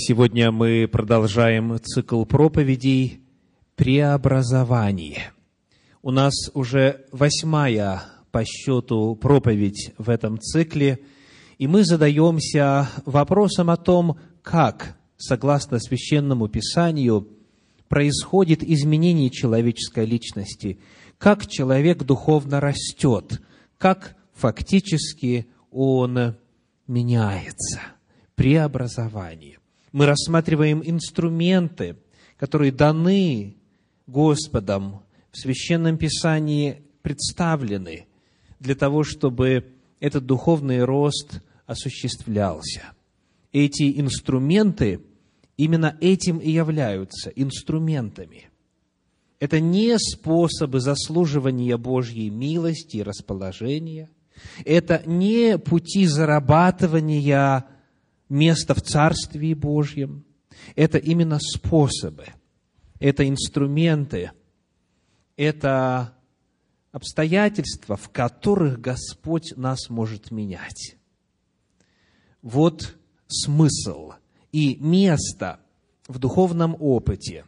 Сегодня мы продолжаем цикл проповедей «Преобразование». У нас уже восьмая по счету проповедь в этом цикле, и мы задаемся вопросом о том, как, согласно Священному Писанию, происходит изменение человеческой личности, как человек духовно растет, как фактически он меняется, преобразование мы рассматриваем инструменты, которые даны Господом в Священном Писании, представлены для того, чтобы этот духовный рост осуществлялся. Эти инструменты именно этим и являются инструментами. Это не способы заслуживания Божьей милости и расположения. Это не пути зарабатывания место в Царстве Божьем. Это именно способы, это инструменты, это обстоятельства, в которых Господь нас может менять. Вот смысл и место в духовном опыте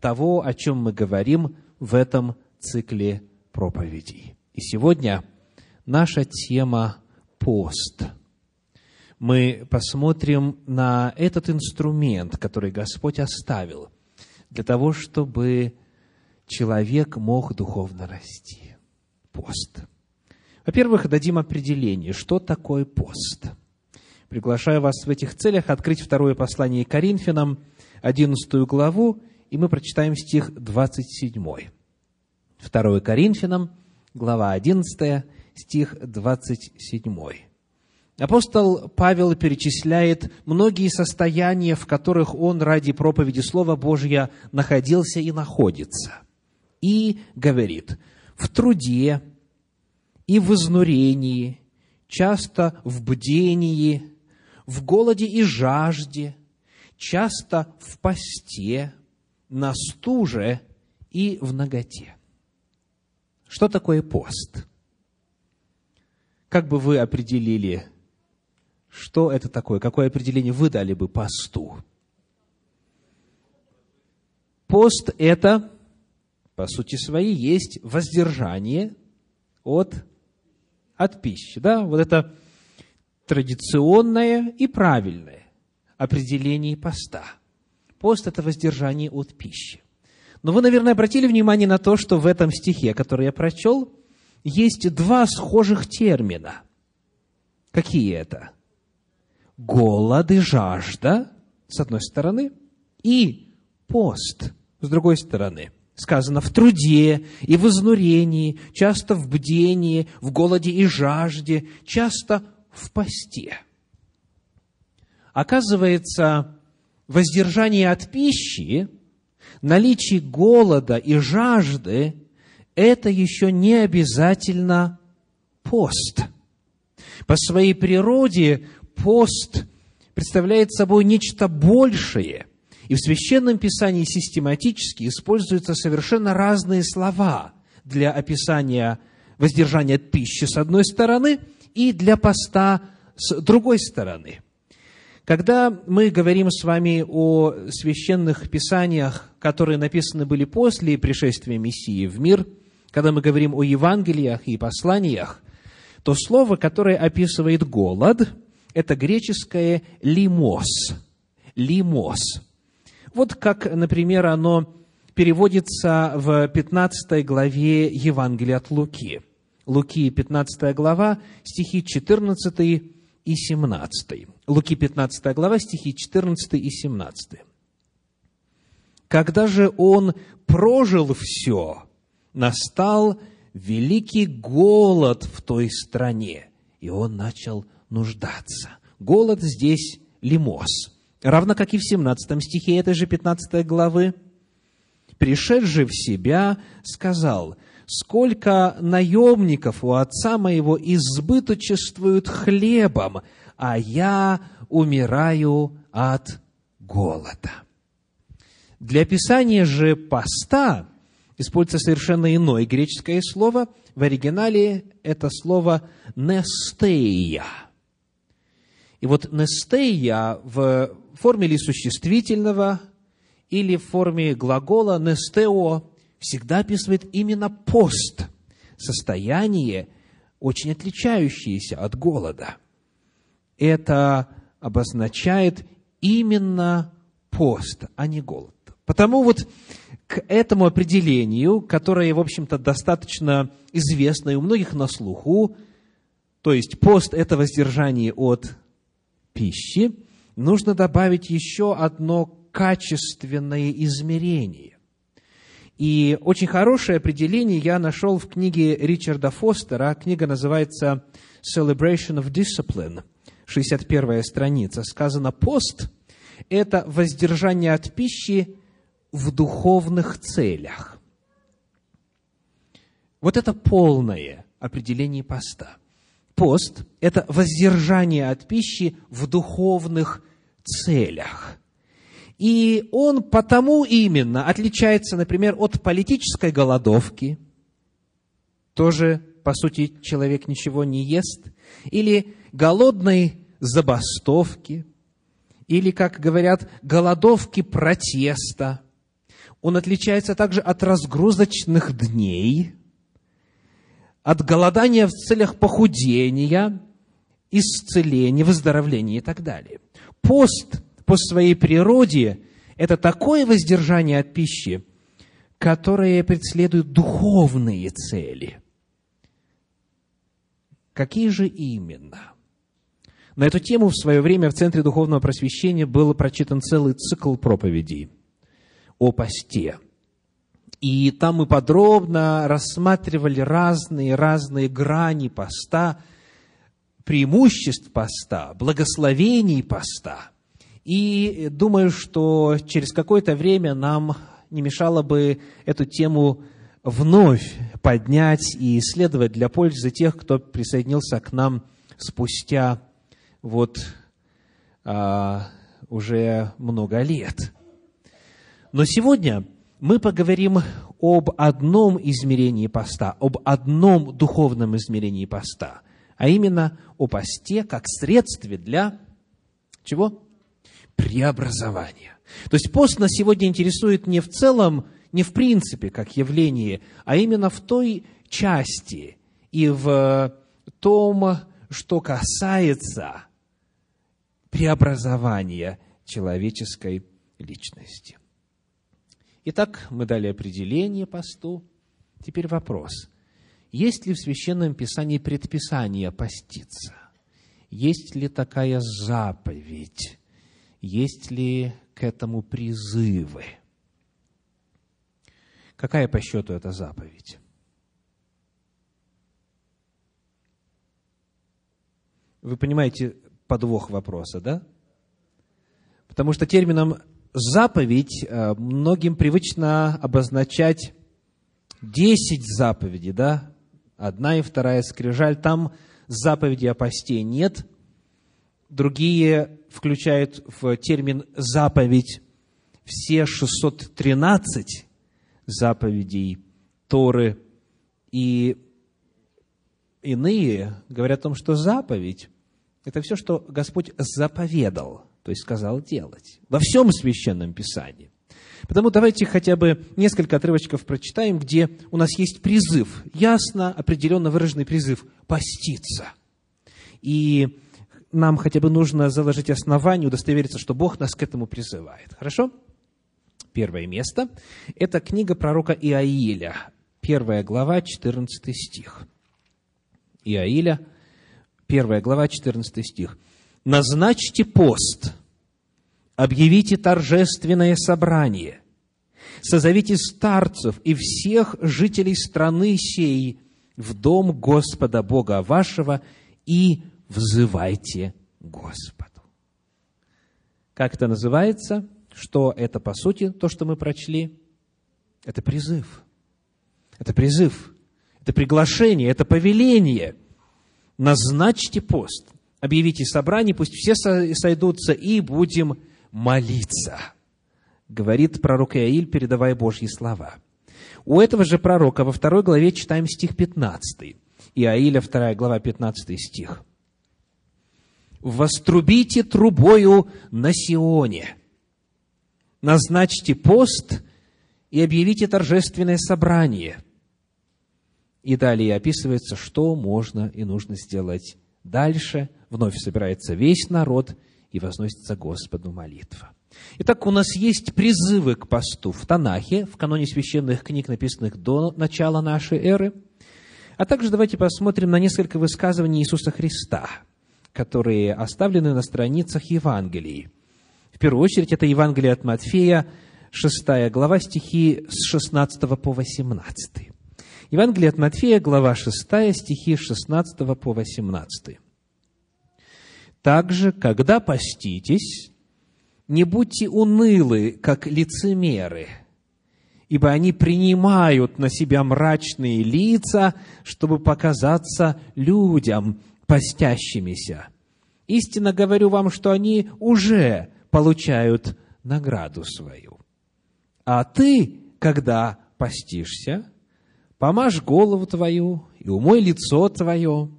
того, о чем мы говорим в этом цикле проповедей. И сегодня наша тема – пост – мы посмотрим на этот инструмент, который Господь оставил для того, чтобы человек мог духовно расти. Пост. Во-первых, дадим определение, что такое пост. Приглашаю вас в этих целях открыть второе послание Коринфянам, 11 главу, и мы прочитаем стих 27. 2 Коринфянам, глава 11, стих 27. Апостол Павел перечисляет многие состояния, в которых он ради проповеди Слова Божьего находился и находится. И говорит, в труде и в изнурении, часто в бдении, в голоде и жажде, часто в посте, на стуже и в ноготе. Что такое пост? Как бы вы определили что это такое? Какое определение вы дали бы посту? Пост – это, по сути своей, есть воздержание от, от пищи. Да? Вот это традиционное и правильное определение поста. Пост – это воздержание от пищи. Но вы, наверное, обратили внимание на то, что в этом стихе, который я прочел, есть два схожих термина. Какие это? Голод и жажда, с одной стороны, и пост, с другой стороны. Сказано в труде и в изнурении, часто в бдении, в голоде и жажде, часто в посте. Оказывается, воздержание от пищи, наличие голода и жажды – это еще не обязательно пост. По своей природе пост представляет собой нечто большее. И в Священном Писании систематически используются совершенно разные слова для описания воздержания от пищи с одной стороны и для поста с другой стороны. Когда мы говорим с вами о священных писаниях, которые написаны были после пришествия Мессии в мир, когда мы говорим о Евангелиях и посланиях, то слово, которое описывает голод – это греческое «лимос». «Лимос». Вот как, например, оно переводится в 15 главе Евангелия от Луки. Луки, 15 глава, стихи 14 и 17. Луки, 15 глава, стихи 14 и 17. «Когда же он прожил все, настал великий голод в той стране, и он начал нуждаться. Голод здесь лимос. Равно как и в 17 стихе этой же 15 главы. «Пришедший в себя, сказал, сколько наемников у отца моего избыточествуют хлебом, а я умираю от голода». Для описания же поста используется совершенно иное греческое слово. В оригинале это слово «нестея». И вот нестея в форме ли существительного или в форме глагола «нестео» всегда описывает именно пост, состояние, очень отличающееся от голода. Это обозначает именно пост, а не голод. Потому вот к этому определению, которое, в общем-то, достаточно известно и у многих на слуху, то есть пост – это воздержание от пищи, нужно добавить еще одно качественное измерение. И очень хорошее определение я нашел в книге Ричарда Фостера. Книга называется «Celebration of Discipline», 61 страница. Сказано, пост – это воздержание от пищи в духовных целях. Вот это полное определение поста. Пост – это воздержание от пищи в духовных целях. И он потому именно отличается, например, от политической голодовки. Тоже, по сути, человек ничего не ест. Или голодной забастовки. Или, как говорят, голодовки протеста. Он отличается также от разгрузочных дней, от голодания в целях похудения, исцеления, выздоровления и так далее. Пост по своей природе это такое воздержание от пищи, которое преследует духовные цели. Какие же именно? На эту тему в свое время в Центре Духовного Просвещения был прочитан целый цикл проповедей о посте. И там мы подробно рассматривали разные-разные грани поста, преимуществ поста, благословений поста – и думаю, что через какое-то время нам не мешало бы эту тему вновь поднять и исследовать для пользы тех, кто присоединился к нам спустя вот а, уже много лет. Но сегодня мы поговорим об одном измерении поста, об одном духовном измерении поста, а именно о посте как средстве для чего? преобразования. То есть пост нас сегодня интересует не в целом, не в принципе как явление, а именно в той части и в том, что касается преобразования человеческой личности. Итак, мы дали определение посту. Теперь вопрос. Есть ли в Священном Писании предписание поститься? Есть ли такая заповедь? есть ли к этому призывы? Какая по счету эта заповедь? Вы понимаете подвох вопроса, да? Потому что термином заповедь э, многим привычно обозначать десять заповедей, да? Одна и вторая скрижаль. Там заповеди о посте нет – Другие включают в термин «заповедь» все 613 заповедей Торы. И иные говорят о том, что заповедь – это все, что Господь заповедал, то есть сказал делать, во всем Священном Писании. Потому давайте хотя бы несколько отрывочков прочитаем, где у нас есть призыв, ясно, определенно выраженный призыв – поститься. И нам хотя бы нужно заложить основание, удостовериться, что Бог нас к этому призывает. Хорошо? Первое место – это книга пророка Иаиля, первая глава, 14 стих. Иаиля, первая глава, 14 стих. «Назначьте пост, объявите торжественное собрание, созовите старцев и всех жителей страны сей в дом Господа Бога вашего и взывайте Господу. Как это называется? Что это, по сути, то, что мы прочли? Это призыв. Это призыв. Это приглашение, это повеление. Назначьте пост, объявите собрание, пусть все сойдутся, и будем молиться. Говорит пророк Иаиль, передавая Божьи слова. У этого же пророка во второй главе читаем стих 15. Иаиля, вторая глава, 15 стих. вострубите трубою на Сионе, назначьте пост и объявите торжественное собрание. И далее описывается, что можно и нужно сделать дальше. Вновь собирается весь народ и возносится Господу молитва. Итак, у нас есть призывы к посту в Танахе, в каноне священных книг, написанных до начала нашей эры. А также давайте посмотрим на несколько высказываний Иисуса Христа, которые оставлены на страницах Евангелий. В первую очередь, это Евангелие от Матфея, 6 глава, стихи с 16 по 18. Евангелие от Матфея, глава 6, стихи с 16 по 18. «Также, когда поститесь, не будьте унылы, как лицемеры, ибо они принимают на себя мрачные лица, чтобы показаться людям постящимися. Истинно говорю вам, что они уже получают награду свою. А ты, когда постишься, помажь голову твою и умой лицо твое,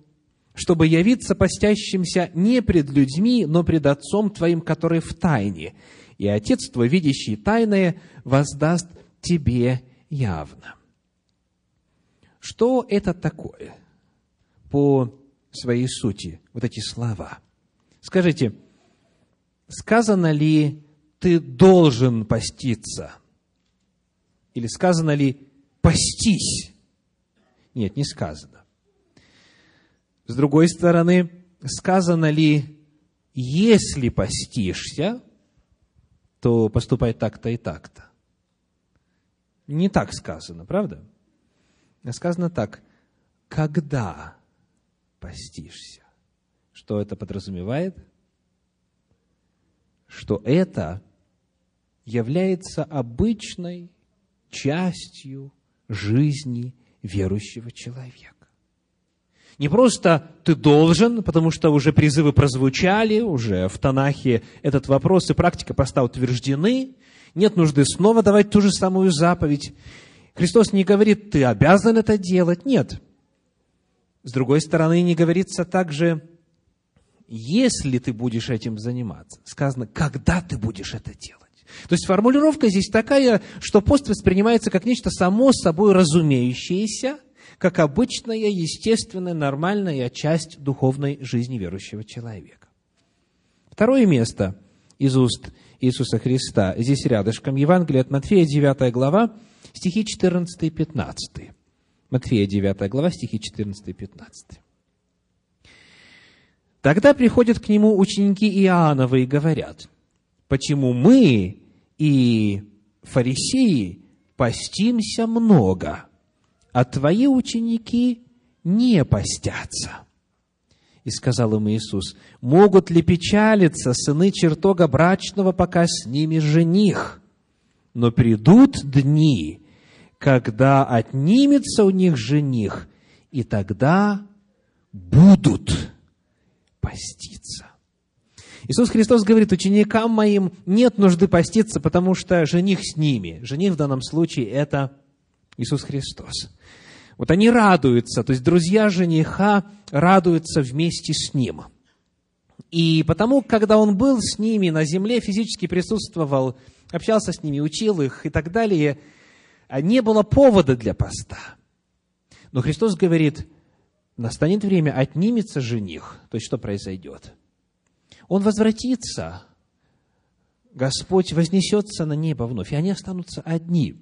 чтобы явиться постящимся не пред людьми, но пред Отцом твоим, который в тайне, и Отец твой, видящий тайное, воздаст тебе явно. Что это такое по своей сути, вот эти слова? Скажите, сказано ли «ты должен поститься»? Или сказано ли «постись»? Нет, не сказано. С другой стороны, сказано ли «если постишься», то поступай так-то и так-то? Не так сказано, правда? Сказано так, когда постишься. Что это подразумевает? Что это является обычной частью жизни верующего человека. Не просто ты должен, потому что уже призывы прозвучали, уже в Танахе этот вопрос и практика поста утверждены, нет нужды снова давать ту же самую заповедь. Христос не говорит, ты обязан это делать. Нет. С другой стороны, не говорится также, если ты будешь этим заниматься. Сказано, когда ты будешь это делать. То есть формулировка здесь такая, что пост воспринимается как нечто само собой разумеющееся, как обычная, естественная, нормальная часть духовной жизни верующего человека. Второе место из уст Иисуса Христа. Здесь рядышком Евангелие от Матфея, 9 глава, стихи 14 и 15. Матфея, 9 глава, стихи 14 и 15. Тогда приходят к нему ученики Иоанновы и говорят, почему мы и фарисеи постимся много, а твои ученики не постятся. И сказал им Иисус, могут ли печалиться сыны чертога брачного, пока с ними жених? Но придут дни, когда отнимется у них жених, и тогда будут поститься. Иисус Христос говорит, ученикам моим нет нужды поститься, потому что жених с ними. Жених в данном случае – это Иисус Христос. Вот они радуются, то есть друзья жениха радуются вместе с ним. И потому, когда он был с ними на земле, физически присутствовал, общался с ними, учил их и так далее, не было повода для поста. Но Христос говорит, настанет время, отнимется жених. То есть, что произойдет? Он возвратится, Господь вознесется на небо вновь, и они останутся одни.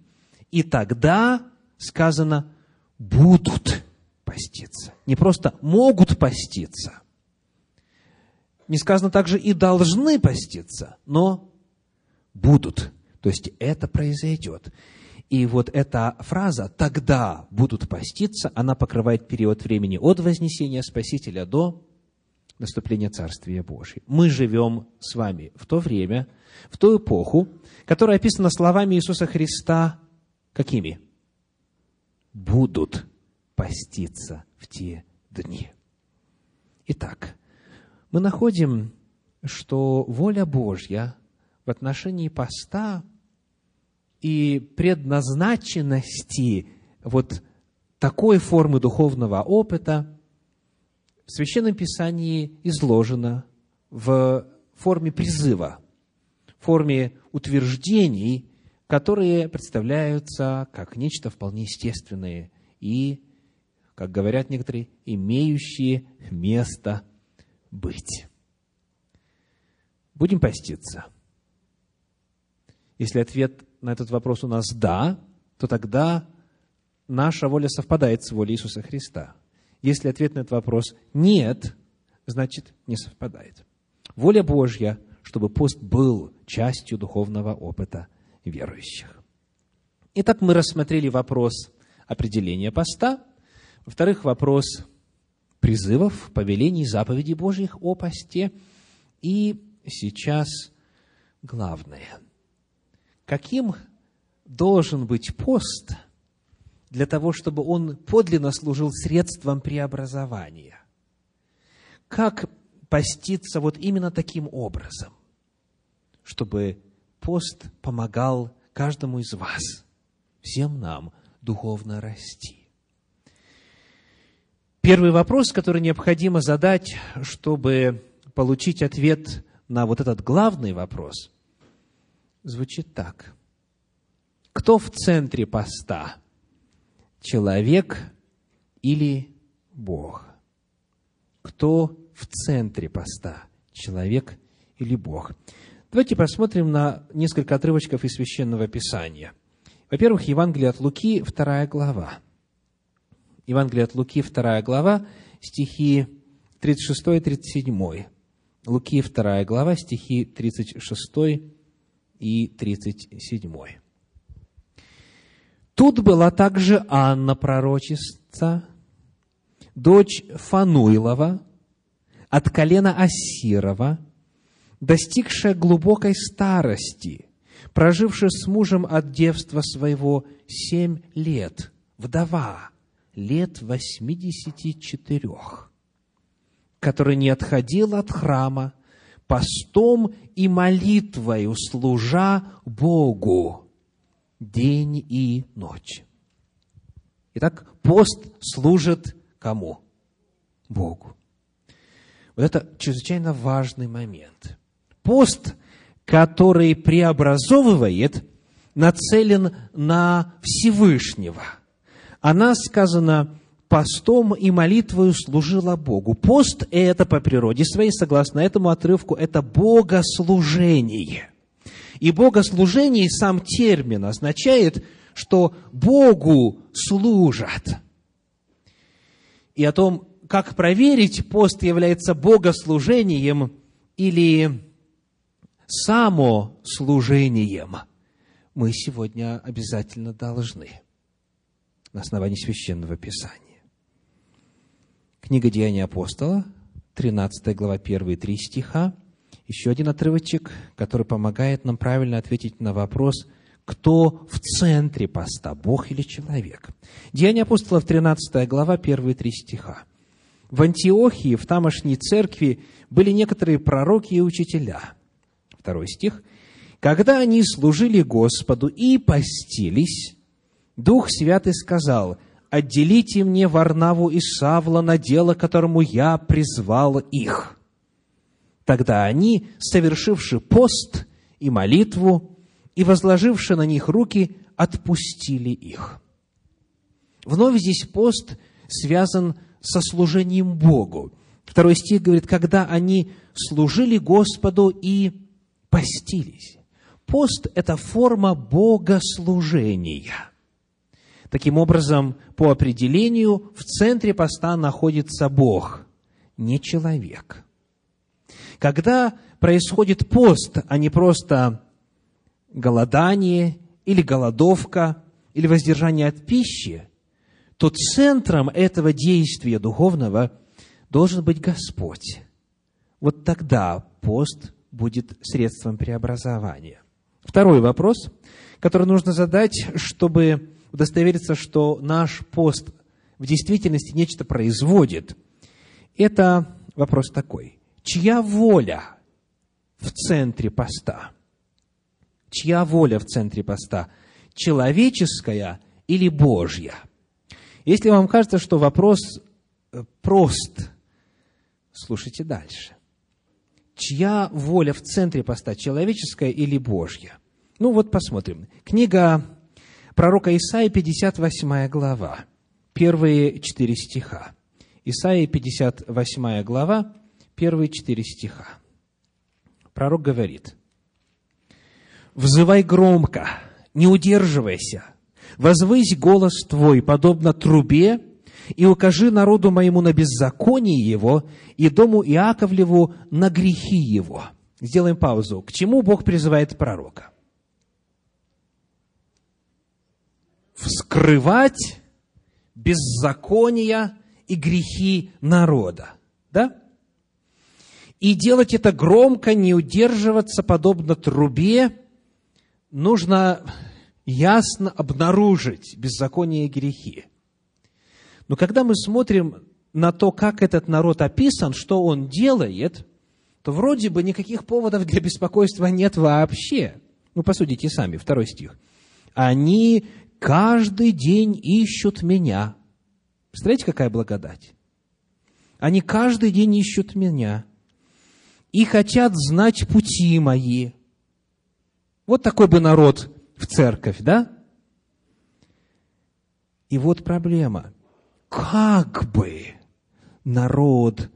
И тогда, сказано, будут поститься. Не просто могут поститься. Не сказано также и должны поститься, но будут. То есть это произойдет. И вот эта фраза «тогда будут поститься», она покрывает период времени от вознесения Спасителя до наступления Царствия Божьего. Мы живем с вами в то время, в ту эпоху, которая описана словами Иисуса Христа какими? будут поститься в те дни. Итак, мы находим, что воля Божья в отношении поста и предназначенности вот такой формы духовного опыта в Священном Писании изложена в форме призыва, в форме утверждений, которые представляются как нечто вполне естественное и, как говорят некоторые, имеющие место быть. Будем поститься? Если ответ на этот вопрос у нас «да», то тогда наша воля совпадает с волей Иисуса Христа. Если ответ на этот вопрос «нет», значит, не совпадает. Воля Божья, чтобы пост был частью духовного опыта верующих. Итак, мы рассмотрели вопрос определения поста. Во-вторых, вопрос призывов, повелений, заповедей Божьих о посте. И сейчас главное. Каким должен быть пост для того, чтобы он подлинно служил средством преобразования? Как поститься вот именно таким образом, чтобы пост помогал каждому из вас, всем нам духовно расти? Первый вопрос, который необходимо задать, чтобы получить ответ на вот этот главный вопрос, звучит так. Кто в центре поста? Человек или Бог? Кто в центре поста? Человек или Бог? Давайте посмотрим на несколько отрывочков из Священного Писания. Во-первых, Евангелие от Луки, вторая глава. Евангелие от Луки, вторая глава, стихи 36 и 37. Луки, вторая глава, стихи 36 и 37. Тут была также Анна, пророчица, дочь Фануилова, от колена Асирова, достигшая глубокой старости, прожившая с мужем от девства своего семь лет, вдова, лет восьмидесяти четырех, который не отходил от храма, постом и молитвою служа Богу день и ночь. Итак, пост служит кому? Богу. Вот это чрезвычайно важный момент. Пост, который преобразовывает, нацелен на Всевышнего. Она сказано, постом и молитвою служила Богу. Пост – это по природе своей, согласно этому отрывку, это богослужение. И богослужение, сам термин означает, что Богу служат. И о том, как проверить, пост является богослужением или самослужением, мы сегодня обязательно должны на основании Священного Писания. Книга Деяния апостола, 13 глава, 1 3 стиха. Еще один отрывочек, который помогает нам правильно ответить на вопрос, кто в центре поста, Бог или человек. Деяния апостолов, 13 глава, 1 3 стиха. В Антиохии, в тамошней церкви, были некоторые пророки и учителя. Второй стих. Когда они служили Господу и постились, Дух Святый сказал, отделите мне Варнаву и Савла на дело, которому я призвал их. Тогда они, совершивши пост и молитву, и возложивши на них руки, отпустили их. Вновь здесь пост связан со служением Богу. Второй стих говорит, когда они служили Господу и постились. Пост – это форма богослужения – Таким образом, по определению, в центре поста находится Бог, не человек. Когда происходит пост, а не просто голодание или голодовка, или воздержание от пищи, то центром этого действия духовного должен быть Господь. Вот тогда пост будет средством преобразования. Второй вопрос, который нужно задать, чтобы удостовериться, что наш пост в действительности нечто производит, это вопрос такой. Чья воля в центре поста? Чья воля в центре поста? Человеческая или Божья? Если вам кажется, что вопрос э, прост, слушайте дальше. чья воля в центре поста, человеческая или Божья? Ну вот посмотрим. Книга пророка Исаия, 58 глава, первые четыре стиха. Исаия, 58 глава, первые четыре стиха. Пророк говорит, «Взывай громко, не удерживайся, возвысь голос твой, подобно трубе, и укажи народу моему на беззаконие его, и дому Иаковлеву на грехи его». Сделаем паузу. К чему Бог призывает пророка? Вскрывать беззакония и грехи народа. Да? И делать это громко, не удерживаться, подобно трубе, нужно ясно обнаружить беззаконие и грехи. Но когда мы смотрим на то, как этот народ описан, что он делает, то вроде бы никаких поводов для беспокойства нет вообще. Ну, посудите сами, второй стих. Они каждый день ищут меня. Представляете, какая благодать? Они каждый день ищут меня и хотят знать пути мои. Вот такой бы народ в церковь, да? И вот проблема. Как бы народ,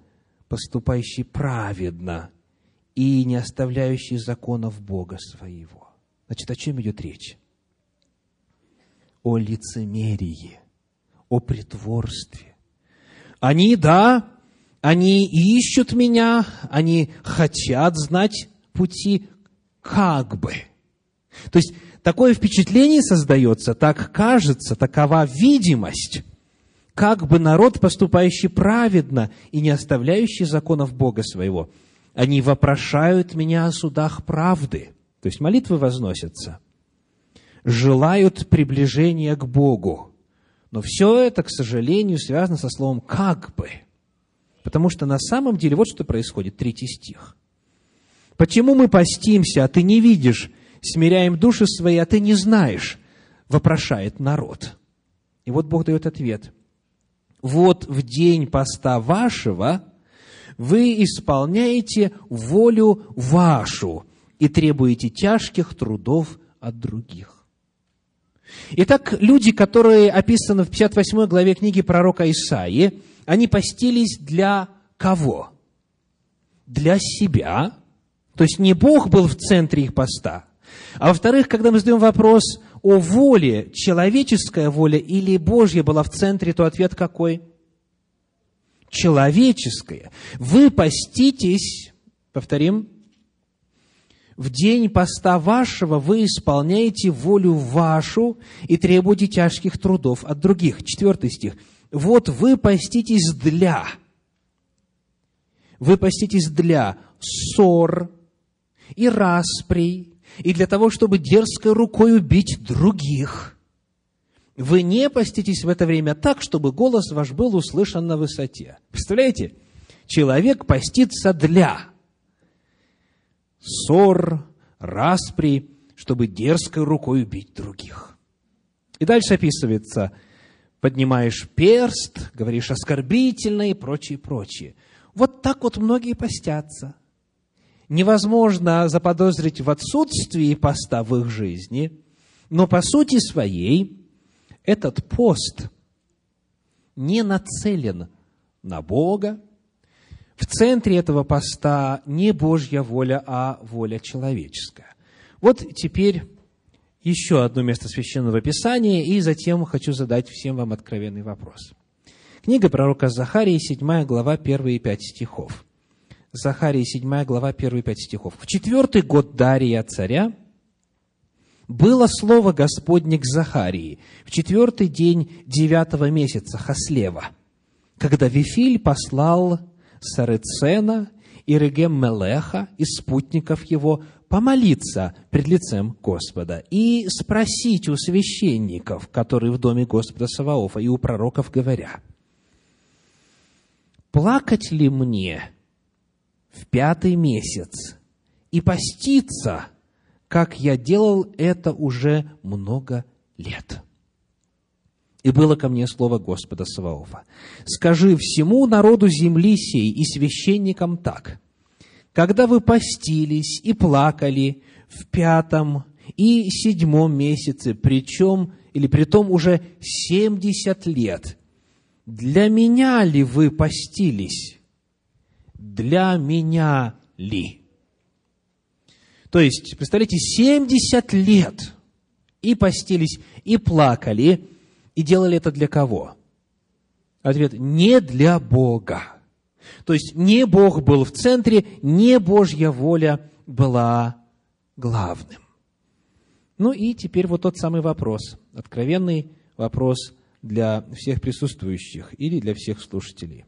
поступающий праведно и не оставляющий законов Бога своего. Значит, о чем идет речь? О лицемерии, о притворстве. Они, да, они ищут меня, они хотят знать пути, как бы. То есть, такое впечатление создается, так кажется, такова видимость, как бы народ, поступающий праведно и не оставляющий законов Бога своего, они вопрошают меня о судах правды. То есть, молитвы возносятся, желают приближения к Богу. Но все это, к сожалению, связано со словом «как бы». Потому что на самом деле вот что происходит, третий стих. Почему мы постимся, а ты не видишь, смиряем души свои, а ты не знаешь, вопрошает народ. И вот Бог дает ответ. Вот в день поста вашего вы исполняете волю вашу и требуете тяжких трудов от других. Итак, люди, которые описаны в 58 главе книги пророка Исаии, они постились для кого? Для себя. То есть не Бог был в центре их поста. А во-вторых, когда мы задаем вопрос о воле, человеческая воля или Божья была в центре, то ответ какой? Человеческая. Вы поститесь, повторим, в день поста вашего вы исполняете волю вашу и требуете тяжких трудов от других. Четвертый стих вот вы поститесь для, вы поститесь для ссор и расприй, и для того, чтобы дерзкой рукой убить других. Вы не поститесь в это время так, чтобы голос ваш был услышан на высоте. Представляете? Человек постится для ссор, распри, чтобы дерзкой рукой убить других. И дальше описывается – поднимаешь перст, говоришь оскорбительно и прочее, прочее. Вот так вот многие постятся. Невозможно заподозрить в отсутствии поста в их жизни, но по сути своей этот пост не нацелен на Бога. В центре этого поста не Божья воля, а воля человеческая. Вот теперь еще одно место Священного Писания, и затем хочу задать всем вам откровенный вопрос. Книга пророка Захарии, 7 глава, 1 и 5 стихов. Захарии, 7 глава, 1 и 5 стихов. «В четвертый год Дария царя было слово Господне к Захарии в четвертый день девятого месяца Хаслева, когда Вифиль послал Сарецена и Регем Мелеха и спутников его помолиться пред лицем Господа и спросить у священников, которые в доме Господа Саваофа, и у пророков говоря, плакать ли мне в пятый месяц и поститься, как я делал это уже много лет? И было ко мне слово Господа Саваофа. Скажи всему народу земли сей и священникам так – когда вы постились и плакали в пятом и седьмом месяце, причем, или при том уже семьдесят лет, для меня ли вы постились? Для меня ли? То есть, представляете, 70 лет и постились, и плакали, и делали это для кого? Ответ – не для Бога. То есть, не Бог был в центре, не Божья воля была главным. Ну и теперь вот тот самый вопрос, откровенный вопрос для всех присутствующих или для всех слушателей.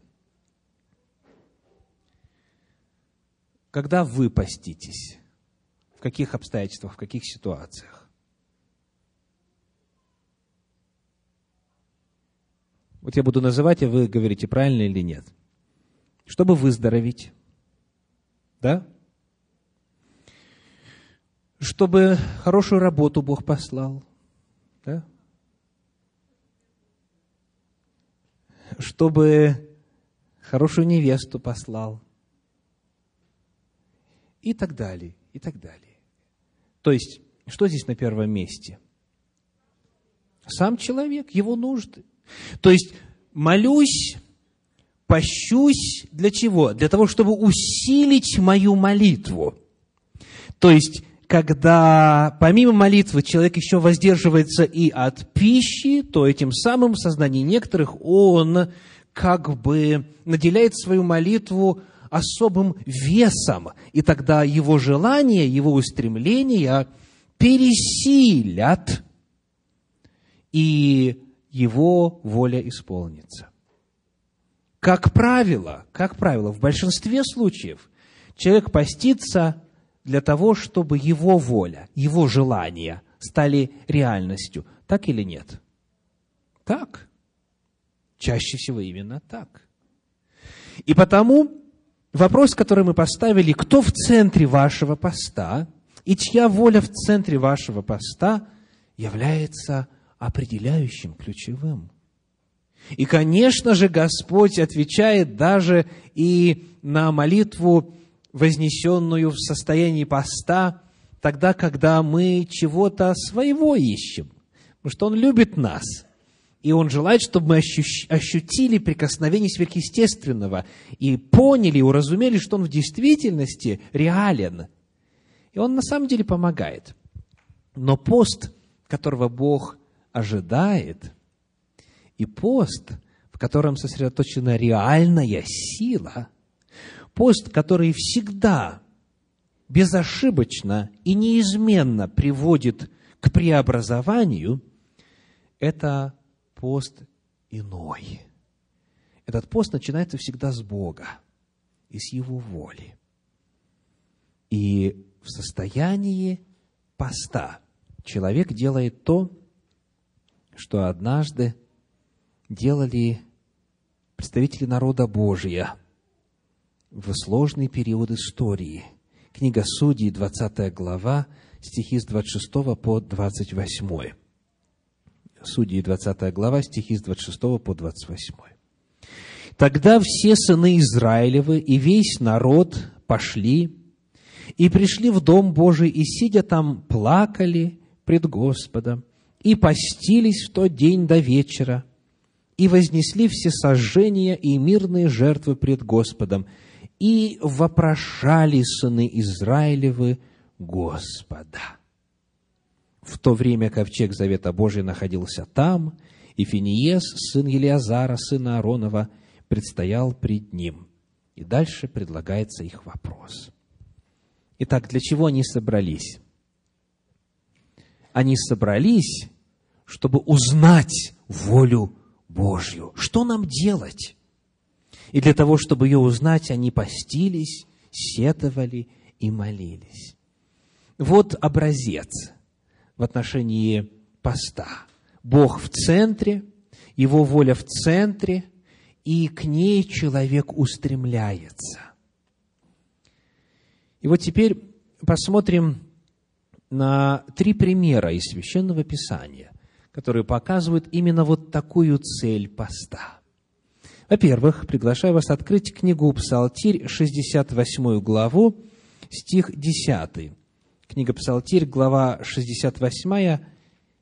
Когда вы поститесь? В каких обстоятельствах, в каких ситуациях? Вот я буду называть, и вы говорите, правильно или нет. Чтобы выздороветь. Да? Чтобы хорошую работу Бог послал. Да? Чтобы хорошую невесту послал и так далее, и так далее. То есть, что здесь на первом месте? Сам человек, его нужды. То есть, молюсь, пощусь для чего? Для того, чтобы усилить мою молитву. То есть, когда помимо молитвы человек еще воздерживается и от пищи, то этим самым в сознании некоторых он как бы наделяет свою молитву особым весом, и тогда его желания, его устремления пересилят, и его воля исполнится. Как правило, как правило, в большинстве случаев человек постится для того, чтобы его воля, его желания стали реальностью. Так или нет? Так. Чаще всего именно так. И потому Вопрос, который мы поставили, кто в центре вашего поста и чья воля в центре вашего поста является определяющим, ключевым. И, конечно же, Господь отвечает даже и на молитву, вознесенную в состоянии поста, тогда, когда мы чего-то своего ищем, потому что Он любит нас – и Он желает, чтобы мы ощутили прикосновение сверхъестественного и поняли, уразумели, что Он в действительности реален. И Он на самом деле помогает. Но пост, которого Бог ожидает, и пост, в котором сосредоточена реальная сила, пост, который всегда безошибочно и неизменно приводит к преобразованию, это пост иной. Этот пост начинается всегда с Бога и с Его воли. И в состоянии поста человек делает то, что однажды делали представители народа Божия в сложный период истории. Книга Судей, 20 глава, стихи с 26 по 28. Судьи, 20 глава, стихи с 26 по 28. «Тогда все сыны Израилевы и весь народ пошли и пришли в Дом Божий, и, сидя там, плакали пред Господом, и постились в тот день до вечера, и вознесли все сожжения и мирные жертвы пред Господом, и вопрошали сыны Израилевы Господа. В то время ковчег Завета Божия находился там, и Финиес, сын Елиазара, сына Ааронова, предстоял пред ним. И дальше предлагается их вопрос. Итак, для чего они собрались? Они собрались, чтобы узнать волю Божью. Что нам делать? И для того, чтобы ее узнать, они постились, сетовали и молились. Вот образец – в отношении поста. Бог в центре, Его воля в центре, и к ней человек устремляется. И вот теперь посмотрим на три примера из Священного Писания, которые показывают именно вот такую цель поста. Во-первых, приглашаю вас открыть книгу Псалтирь, 68 главу, стих 10. Книга Псалтирь, глава 68,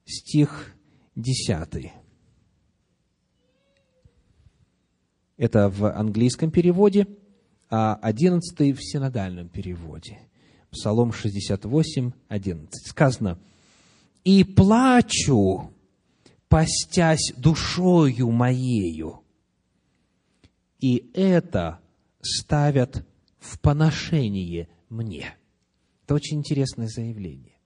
стих 10. Это в английском переводе, а 11 в синодальном переводе. Псалом 68, 11. Сказано, «И плачу, постясь душою моею, и это ставят в поношение мне». Это очень интересное заявление.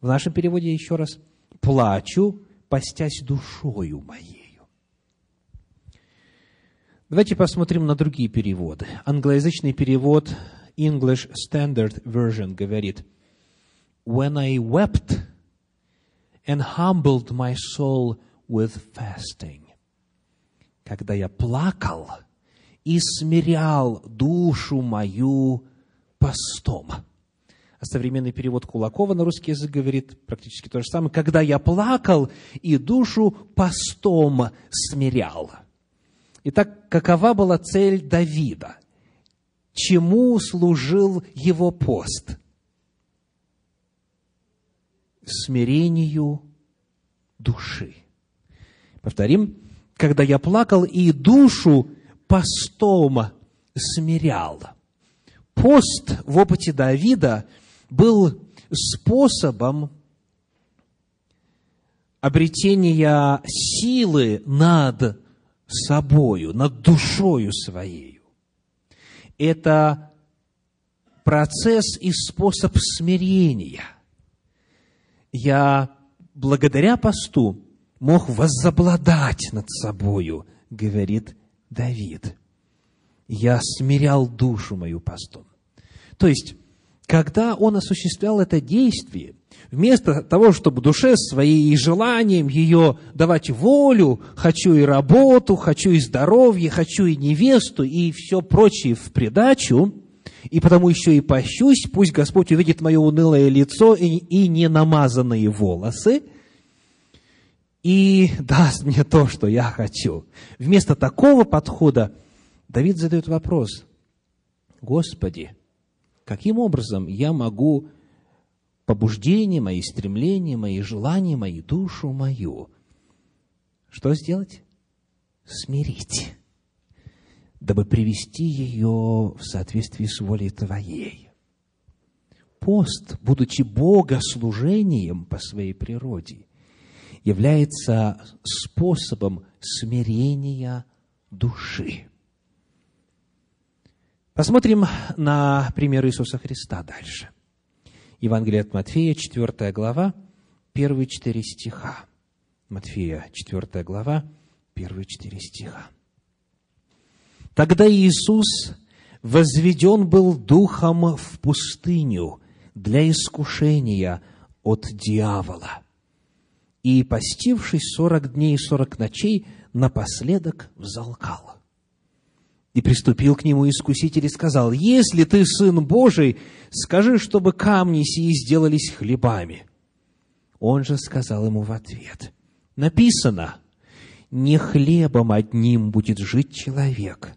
В нашем переводе еще раз «плачу, постясь душою моей». Давайте посмотрим на другие переводы. Англоязычный перевод English Standard Version говорит, When I wept and humbled my soul with fasting. Когда я плакал и смирял душу мою постом. А современный перевод Кулакова на русский язык говорит практически то же самое. Когда я плакал и душу постом смирял. Итак, какова была цель Давида? Чему служил его пост? Смирению души. Повторим, когда я плакал и душу постом смирял. Пост в опыте Давида был способом обретения силы над собою, над душою своей. Это процесс и способ смирения. Я благодаря посту мог возобладать над собою, говорит Давид. Я смирял душу мою постом. То есть, когда он осуществлял это действие, Вместо того, чтобы душе своей и желанием ее давать волю, хочу и работу, хочу и здоровье, хочу и невесту, и все прочее в придачу, и потому еще и пощусь, пусть Господь увидит мое унылое лицо и, и ненамазанные волосы, и даст мне то, что я хочу. Вместо такого подхода Давид задает вопрос, Господи, каким образом я могу побуждения, мои стремления, мои желания, мою душу мою. Что сделать? Смирить, дабы привести ее в соответствии с волей Твоей. Пост, будучи богослужением по своей природе, является способом смирения души. Посмотрим на пример Иисуса Христа дальше. Евангелие от Матфея, 4 глава, первые четыре стиха. Матфея, 4 глава, первые четыре стиха. Тогда Иисус возведен был духом в пустыню для искушения от дьявола. И, постившись сорок дней и сорок ночей, напоследок взалкал. И приступил к нему искуситель и сказал, «Если ты Сын Божий, скажи, чтобы камни сии сделались хлебами». Он же сказал ему в ответ, «Написано, не хлебом одним будет жить человек,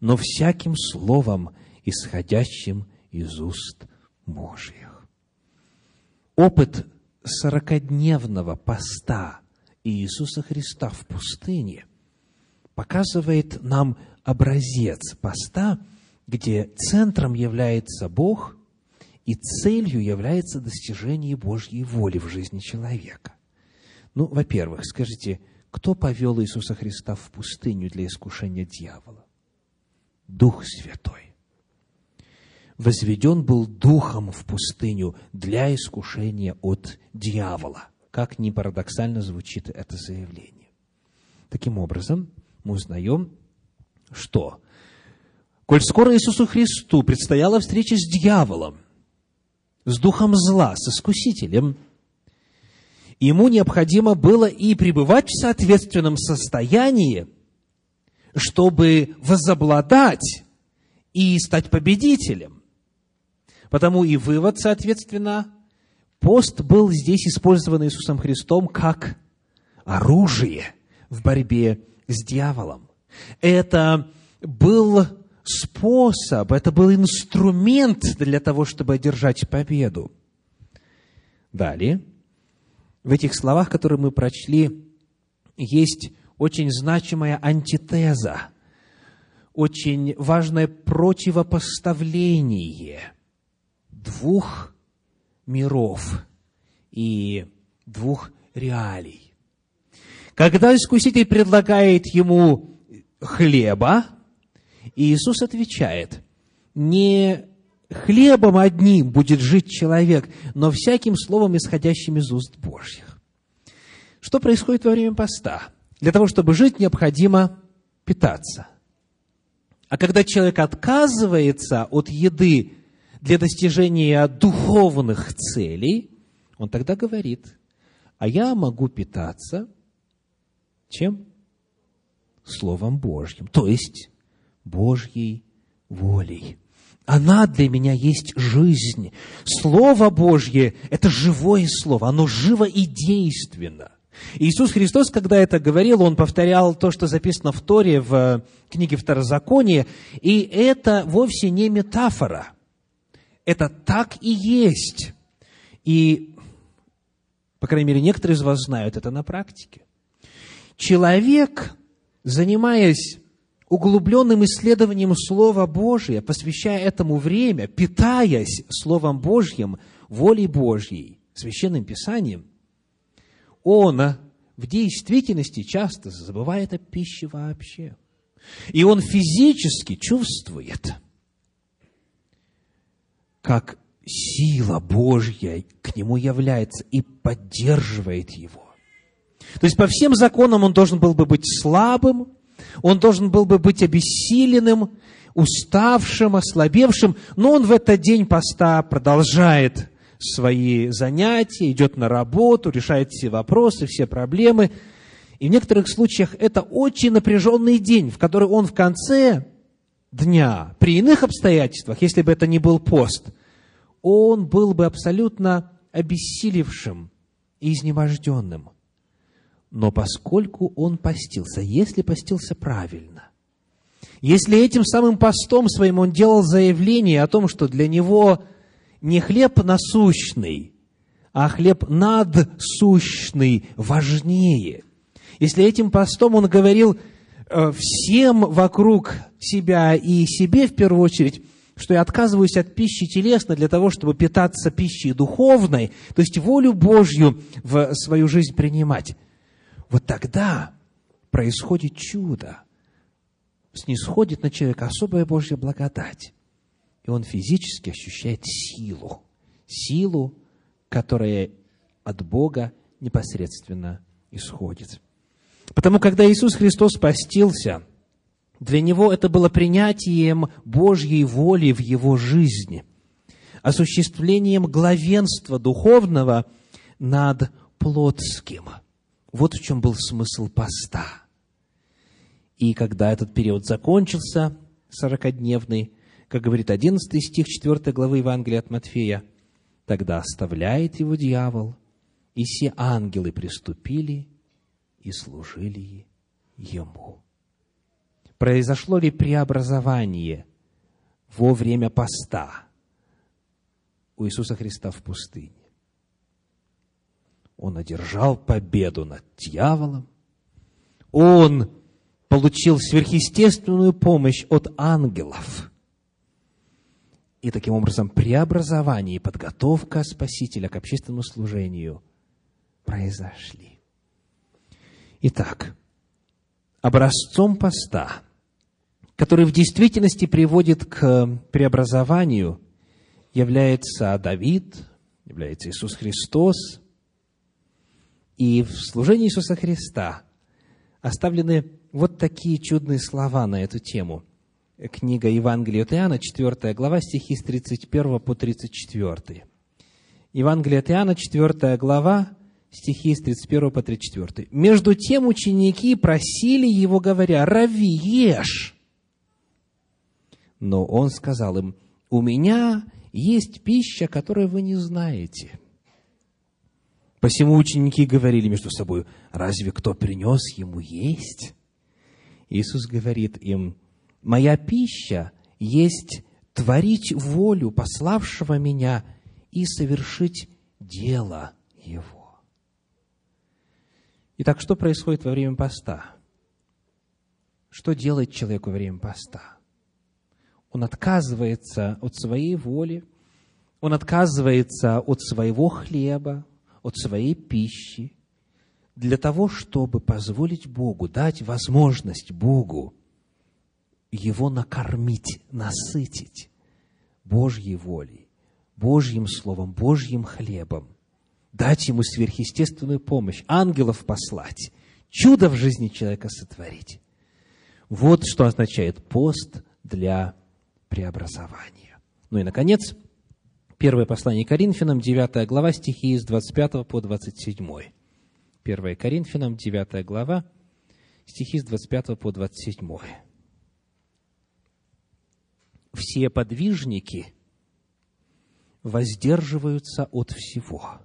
но всяким словом, исходящим из уст Божьих». Опыт сорокодневного поста Иисуса Христа в пустыне показывает нам образец поста, где центром является Бог и целью является достижение Божьей воли в жизни человека. Ну, во-первых, скажите, кто повел Иисуса Христа в пустыню для искушения дьявола? Дух Святой. Возведен был Духом в пустыню для искушения от дьявола. Как ни парадоксально звучит это заявление. Таким образом, мы узнаем, что, коль скоро Иисусу Христу предстояла встреча с дьяволом, с духом зла, с искусителем, ему необходимо было и пребывать в соответственном состоянии, чтобы возобладать и стать победителем. Потому и вывод, соответственно, пост был здесь использован Иисусом Христом как оружие в борьбе с дьяволом. Это был способ, это был инструмент для того, чтобы одержать победу. Далее, в этих словах, которые мы прочли, есть очень значимая антитеза, очень важное противопоставление двух миров и двух реалий. Когда Искуситель предлагает ему хлеба, Иисус отвечает, не хлебом одним будет жить человек, но всяким словом, исходящим из уст Божьих. Что происходит во время поста? Для того, чтобы жить, необходимо питаться. А когда человек отказывается от еды для достижения духовных целей, он тогда говорит, а я могу питаться чем? Словом Божьим, то есть Божьей волей. Она для меня есть жизнь. Слово Божье – это живое слово, оно живо и действенно. Иисус Христос, когда это говорил, Он повторял то, что записано в Торе, в книге Второзакония, и это вовсе не метафора. Это так и есть. И, по крайней мере, некоторые из вас знают это на практике. Человек, занимаясь углубленным исследованием Слова Божия, посвящая этому время, питаясь Словом Божьим, волей Божьей, Священным Писанием, он в действительности часто забывает о пище вообще. И он физически чувствует, как сила Божья к нему является и поддерживает его. То есть по всем законам он должен был бы быть слабым, он должен был бы быть обессиленным, уставшим, ослабевшим, но он в этот день поста продолжает свои занятия, идет на работу, решает все вопросы, все проблемы. И в некоторых случаях это очень напряженный день, в который он в конце дня, при иных обстоятельствах, если бы это не был пост, он был бы абсолютно обессилевшим и изнеможденным. Но поскольку он постился, если постился правильно, если этим самым постом своим он делал заявление о том, что для него не хлеб насущный, а хлеб надсущный важнее. Если этим постом он говорил э, всем вокруг себя и себе в первую очередь, что я отказываюсь от пищи телесной для того, чтобы питаться пищей духовной, то есть волю Божью в свою жизнь принимать, вот тогда происходит чудо. Снисходит на человека особая Божья благодать. И он физически ощущает силу. Силу, которая от Бога непосредственно исходит. Потому когда Иисус Христос постился, для Него это было принятием Божьей воли в Его жизни, осуществлением главенства духовного над плотским – вот в чем был смысл поста. И когда этот период закончился, сорокодневный, как говорит 11 стих 4 главы Евангелия от Матфея, тогда оставляет его дьявол, и все ангелы приступили и служили ему. Произошло ли преобразование во время поста у Иисуса Христа в пустыне? Он одержал победу над дьяволом. Он получил сверхъестественную помощь от ангелов. И таким образом преобразование и подготовка Спасителя к общественному служению произошли. Итак, образцом поста, который в действительности приводит к преобразованию, является Давид, является Иисус Христос – и в служении Иисуса Христа оставлены вот такие чудные слова на эту тему. Книга Евангелия от Иоанна, 4 глава, стихи с 31 по 34. Евангелие от Иоанна, 4 глава, стихи с 31 по 34. «Между тем ученики просили его, говоря, «Рави, ешь!» Но он сказал им, «У меня есть пища, которую вы не знаете». Посему ученики говорили между собой, разве кто принес ему есть? Иисус говорит им, «Моя пища есть творить волю пославшего меня и совершить дело его». Итак, что происходит во время поста? Что делает человек во время поста? Он отказывается от своей воли, он отказывается от своего хлеба, от своей пищи, для того, чтобы позволить Богу, дать возможность Богу его накормить, насытить Божьей волей, Божьим Словом, Божьим хлебом, дать ему сверхъестественную помощь, ангелов послать, чудо в жизни человека сотворить. Вот что означает пост для преобразования. Ну и, наконец, первое послание Коринфянам, 9 глава, стихи с 25 по 27. 1 Коринфянам, 9 глава, стихи с 25 по 27. Все подвижники воздерживаются от всего.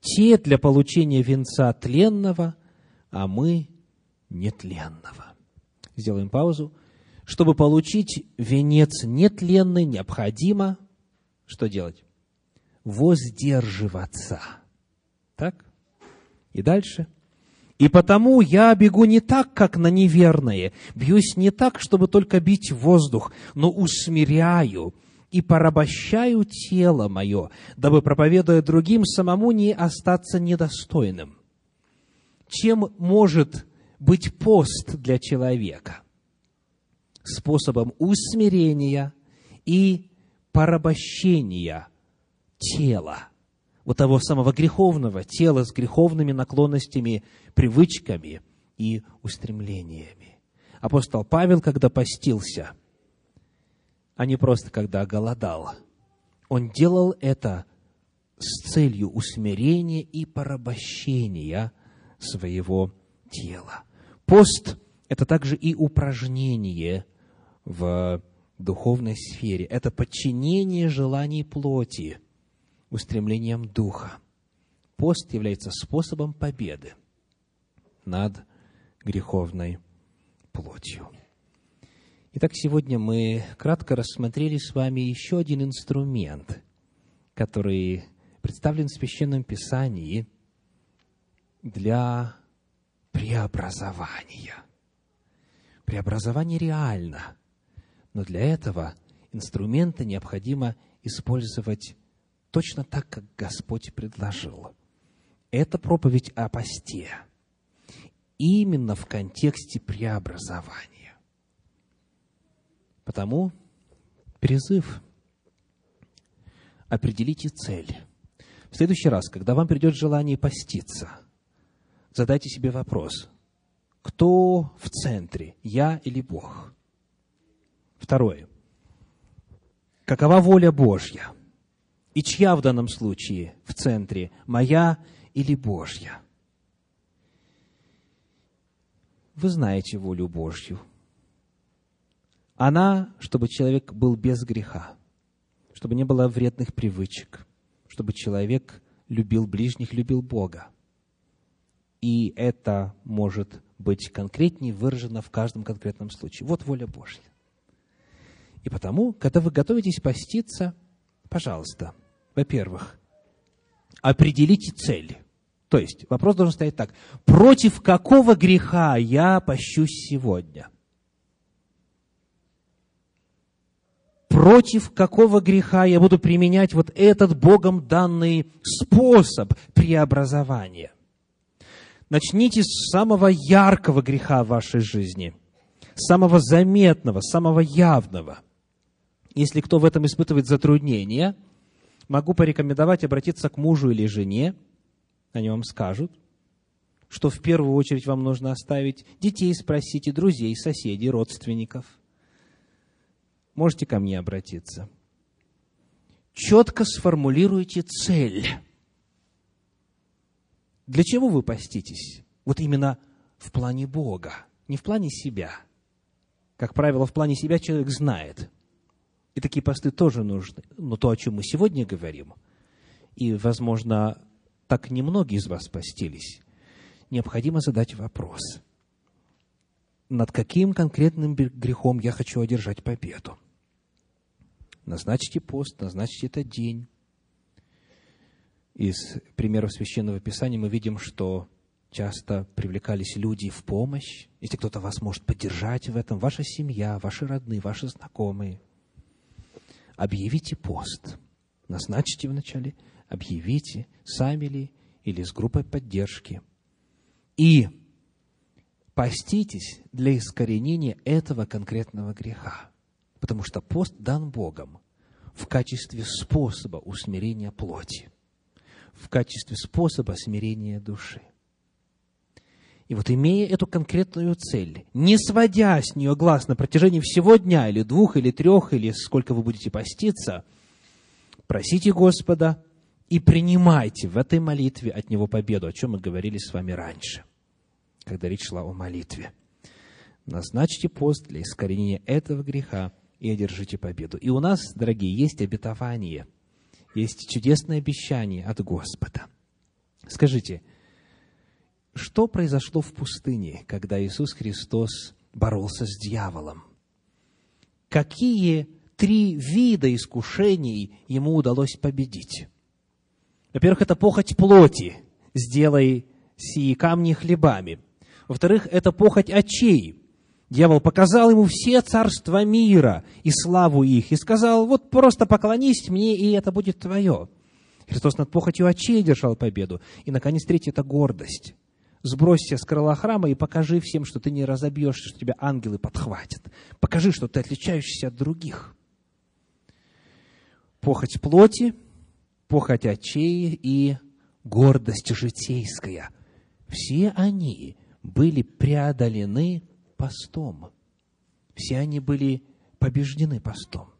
Те для получения венца тленного, а мы нетленного. Сделаем паузу. Чтобы получить венец нетленный, необходимо что делать? Воздерживаться. Так? И дальше. И потому я бегу не так, как на неверное, бьюсь не так, чтобы только бить воздух, но усмиряю и порабощаю тело мое, дабы, проповедуя другим, самому не остаться недостойным. Чем может быть пост для человека? Способом усмирения и порабощения тела – вот того самого греховного тела с греховными наклонностями, привычками и устремлениями. Апостол Павел, когда постился, а не просто когда голодал, он делал это с целью усмирения и порабощения своего тела. Пост – это также и упражнение в духовной сфере. Это подчинение желаний плоти – устремлением духа. Пост является способом победы над греховной плотью. Итак, сегодня мы кратко рассмотрели с вами еще один инструмент, который представлен в Священном Писании для преобразования. Преобразование реально, но для этого инструмента необходимо использовать точно так, как Господь предложил. Это проповедь о посте. Именно в контексте преобразования. Потому призыв. Определите цель. В следующий раз, когда вам придет желание поститься, задайте себе вопрос. Кто в центре, я или Бог? Второе. Какова воля Божья? И чья в данном случае в центре? Моя или Божья? Вы знаете волю Божью. Она, чтобы человек был без греха, чтобы не было вредных привычек, чтобы человек любил ближних, любил Бога. И это может быть конкретнее выражено в каждом конкретном случае. Вот воля Божья. И потому, когда вы готовитесь поститься, пожалуйста, во-первых, определите цель. То есть вопрос должен стоять так. Против какого греха я пощусь сегодня? Против какого греха я буду применять вот этот Богом данный способ преобразования? Начните с самого яркого греха в вашей жизни, самого заметного, самого явного. Если кто в этом испытывает затруднения – могу порекомендовать обратиться к мужу или жене, они вам скажут, что в первую очередь вам нужно оставить. Детей спросите, друзей, соседей, родственников. Можете ко мне обратиться. Четко сформулируйте цель. Для чего вы поститесь? Вот именно в плане Бога, не в плане себя. Как правило, в плане себя человек знает – и такие посты тоже нужны. Но то, о чем мы сегодня говорим, и, возможно, так немногие из вас постились, необходимо задать вопрос. над каким конкретным грехом я хочу одержать победу. Назначьте пост, назначьте этот день. Из примеров Священного Писания мы видим, что часто привлекались люди в помощь. Если кто-то вас может поддержать в этом, ваша семья, ваши родные, ваши знакомые. Объявите пост. Назначьте вначале, объявите, сами ли или с группой поддержки. И поститесь для искоренения этого конкретного греха. Потому что пост дан Богом в качестве способа усмирения плоти, в качестве способа смирения души. И вот имея эту конкретную цель, не сводя с нее глаз на протяжении всего дня, или двух, или трех, или сколько вы будете поститься, просите Господа и принимайте в этой молитве от Него победу, о чем мы говорили с вами раньше когда речь шла о молитве. Назначьте пост для искоренения этого греха и одержите победу. И у нас, дорогие, есть обетование, есть чудесное обещание от Господа. Скажите, что произошло в пустыне, когда Иисус Христос боролся с дьяволом? Какие три вида искушений ему удалось победить? Во-первых, это похоть плоти. Сделай сии камни хлебами. Во-вторых, это похоть очей. Дьявол показал ему все царства мира и славу их, и сказал, вот просто поклонись мне, и это будет твое. Христос над похотью очей держал победу. И, наконец, третье – это гордость. Сбросься с крыла храма и покажи всем, что ты не разобьешься, что тебя ангелы подхватят. Покажи, что ты отличаешься от других. Похоть плоти, похоть очей и гордость житейская. Все они были преодолены постом. Все они были побеждены постом.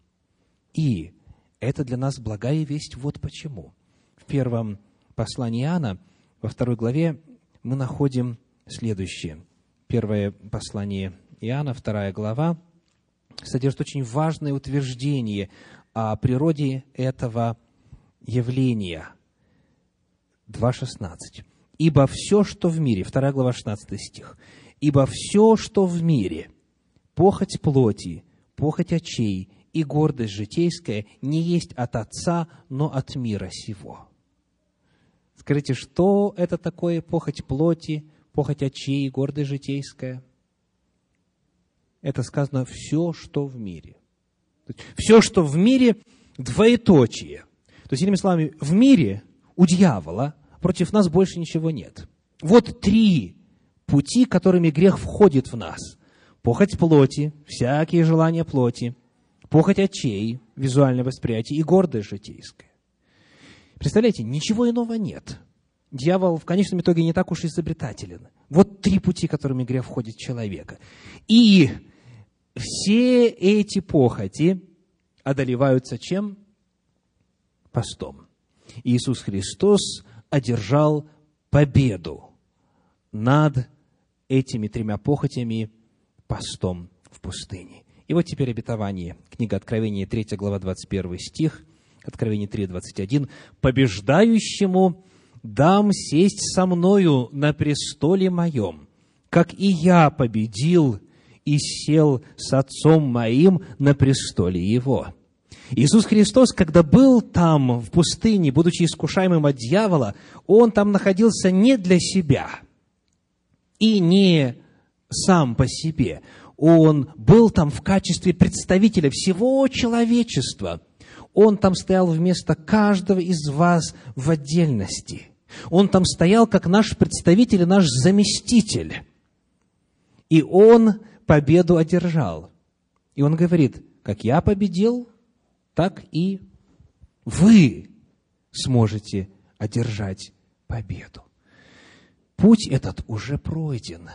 И это для нас благая весть вот почему. В первом послании Иоанна, во второй главе, мы находим следующее. Первое послание Иоанна, вторая глава, содержит очень важное утверждение о природе этого явления. 2.16. Ибо все, что в мире, 2 глава 16 стих, ибо все, что в мире, похоть плоти, похоть очей и гордость житейская не есть от Отца, но от мира сего. Скажите, что это такое похоть плоти, похоть очей гордость житейская? Это сказано все, что в мире. Все, что в мире, двоеточие. То есть, иными словами, в мире у дьявола – против нас больше ничего нет. Вот три пути, которыми грех входит в нас. Похоть плоти, всякие желания плоти, похоть очей, визуальное восприятие и гордость житейская. Представляете, ничего иного нет. Дьявол в конечном итоге не так уж изобретателен. Вот три пути, которыми грех входит в человека. И все эти похоти одолеваются чем? Постом. Иисус Христос одержал победу над этими тремя похотями постом в пустыне. И вот теперь обетование. Книга Откровения, 3 глава, 21 стих, Откровение 3, 21. «Побеждающему дам сесть со мною на престоле моем, как и я победил и сел с отцом моим на престоле его». Иисус Христос, когда был там, в пустыне, будучи искушаемым от дьявола, Он там находился не для себя и не сам по себе. Он был там в качестве представителя всего человечества. Он там стоял вместо каждого из вас в отдельности. Он там стоял как наш представитель наш заместитель. И он победу одержал. И он говорит, как я победил, так и вы сможете одержать победу. Путь этот уже пройден.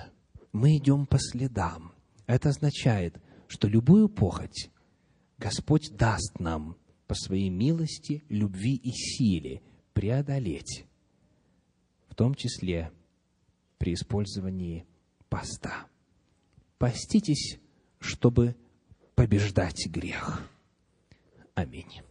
Мы идем по следам. Это означает, что любую похоть Господь даст нам по своей милости, любви и силе преодолеть, в том числе при использовании поста. Поститесь, чтобы побеждать грех. Аминь.